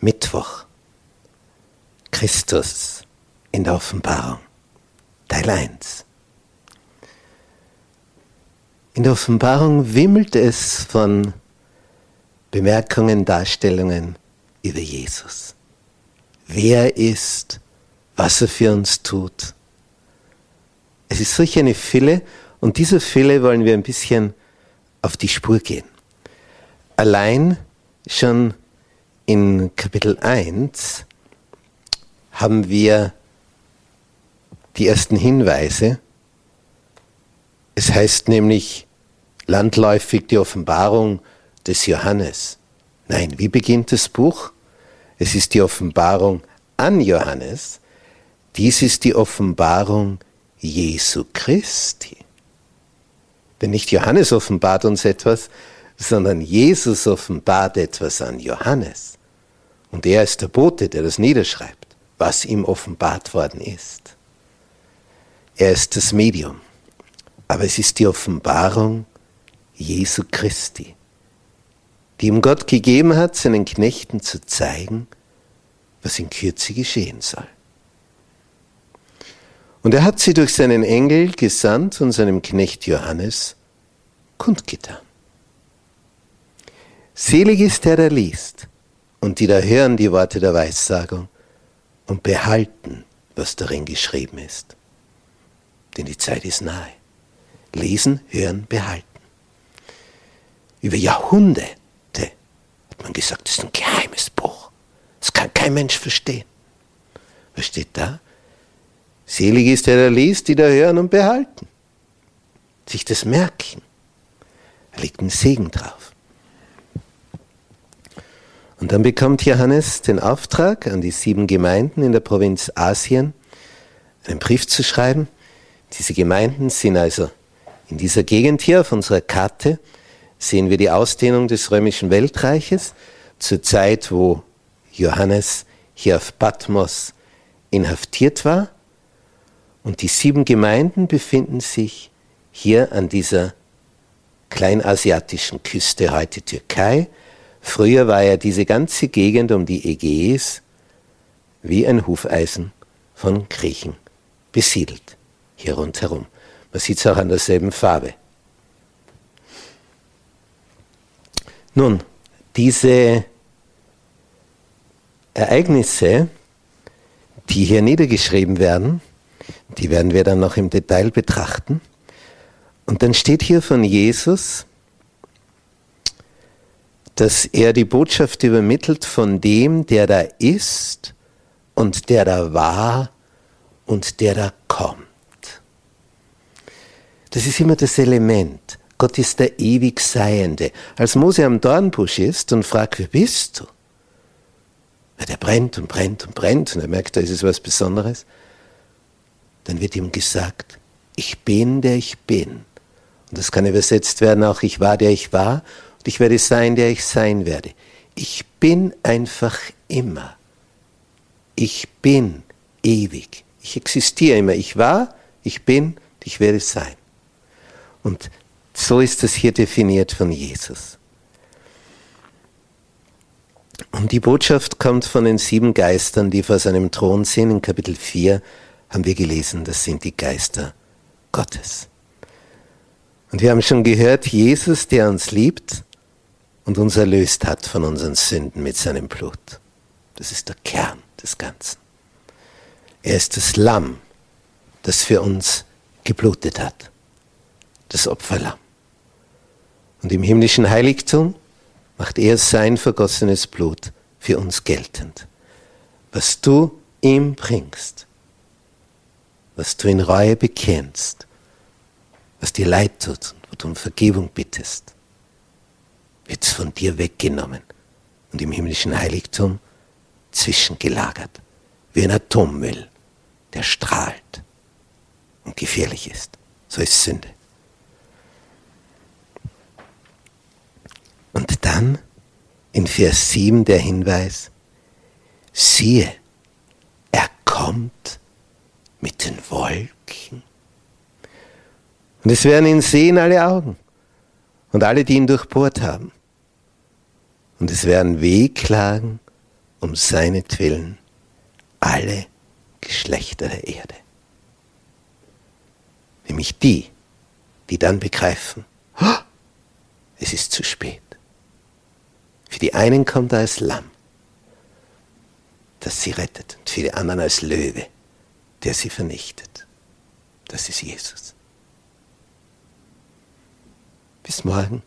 Mittwoch. Christus in der Offenbarung. Teil 1. In der Offenbarung wimmelt es von Bemerkungen, Darstellungen über Jesus. Wer er ist, was er für uns tut. Es ist solch eine Fülle und dieser Fülle wollen wir ein bisschen auf die Spur gehen. Allein schon in Kapitel 1 haben wir die ersten Hinweise. Es heißt nämlich landläufig die Offenbarung des Johannes. Nein, wie beginnt das Buch? Es ist die Offenbarung an Johannes. Dies ist die Offenbarung Jesu Christi. Denn nicht Johannes offenbart uns etwas, sondern Jesus offenbart etwas an Johannes. Und er ist der Bote, der das niederschreibt, was ihm offenbart worden ist. Er ist das Medium. Aber es ist die Offenbarung Jesu Christi, die ihm Gott gegeben hat, seinen Knechten zu zeigen, was in Kürze geschehen soll. Und er hat sie durch seinen Engel gesandt und seinem Knecht Johannes kundgetan. Selig ist der, der liest und die da hören die Worte der Weissagung und behalten, was darin geschrieben ist. Denn die Zeit ist nahe. Lesen, hören, behalten. Über Jahrhunderte hat man gesagt, das ist ein geheimes Buch. Das kann kein Mensch verstehen. Was steht da? Selig ist der, der liest, die da hören und behalten. Sich das merken. Da liegt ein Segen drauf. Und dann bekommt Johannes den Auftrag an die sieben Gemeinden in der Provinz Asien, einen Brief zu schreiben. Diese Gemeinden sind also in dieser Gegend hier auf unserer Karte, sehen wir die Ausdehnung des römischen Weltreiches zur Zeit, wo Johannes hier auf Patmos inhaftiert war und die sieben Gemeinden befinden sich hier an dieser kleinasiatischen Küste, heute Türkei. Früher war ja diese ganze Gegend um die Ägäis wie ein Hufeisen von Griechen besiedelt, hier rundherum. Man sieht es auch an derselben Farbe. Nun, diese Ereignisse, die hier niedergeschrieben werden, die werden wir dann noch im Detail betrachten. Und dann steht hier von Jesus, dass er die Botschaft übermittelt von dem, der da ist und der da war und der da kommt. Das ist immer das Element. Gott ist der ewig Seiende. Als Mose am Dornbusch ist und fragt, wer bist du? Ja, der brennt und brennt und brennt und er merkt, da ist es was Besonderes dann wird ihm gesagt, ich bin, der ich bin. Und das kann übersetzt werden auch, ich war, der ich war, ich werde sein, der ich sein werde. Ich bin einfach immer. Ich bin ewig. Ich existiere immer. Ich war, ich bin, ich werde sein. Und so ist das hier definiert von Jesus. Und die Botschaft kommt von den sieben Geistern, die vor seinem Thron sind, in Kapitel 4, haben wir gelesen, das sind die Geister Gottes. Und wir haben schon gehört, Jesus, der uns liebt und uns erlöst hat von unseren Sünden mit seinem Blut. Das ist der Kern des Ganzen. Er ist das Lamm, das für uns geblutet hat. Das Opferlamm. Und im himmlischen Heiligtum macht er sein vergossenes Blut für uns geltend. Was du ihm bringst, was du in Reue bekennst, was dir leid tut und wo du um Vergebung bittest, wird es von dir weggenommen und im himmlischen Heiligtum zwischengelagert, wie ein Atommüll, der strahlt und gefährlich ist. So ist Sünde. Und dann in Vers 7 der Hinweis, siehe, er kommt mit den Wolken. Und es werden ihn sehen alle Augen und alle, die ihn durchbohrt haben. Und es werden wehklagen um seinetwillen alle Geschlechter der Erde. Nämlich die, die dann begreifen, es ist zu spät. Für die einen kommt er als Lamm, das sie rettet, und für die anderen als Löwe, der sie vernichtet. Das ist Jesus. Bis morgen.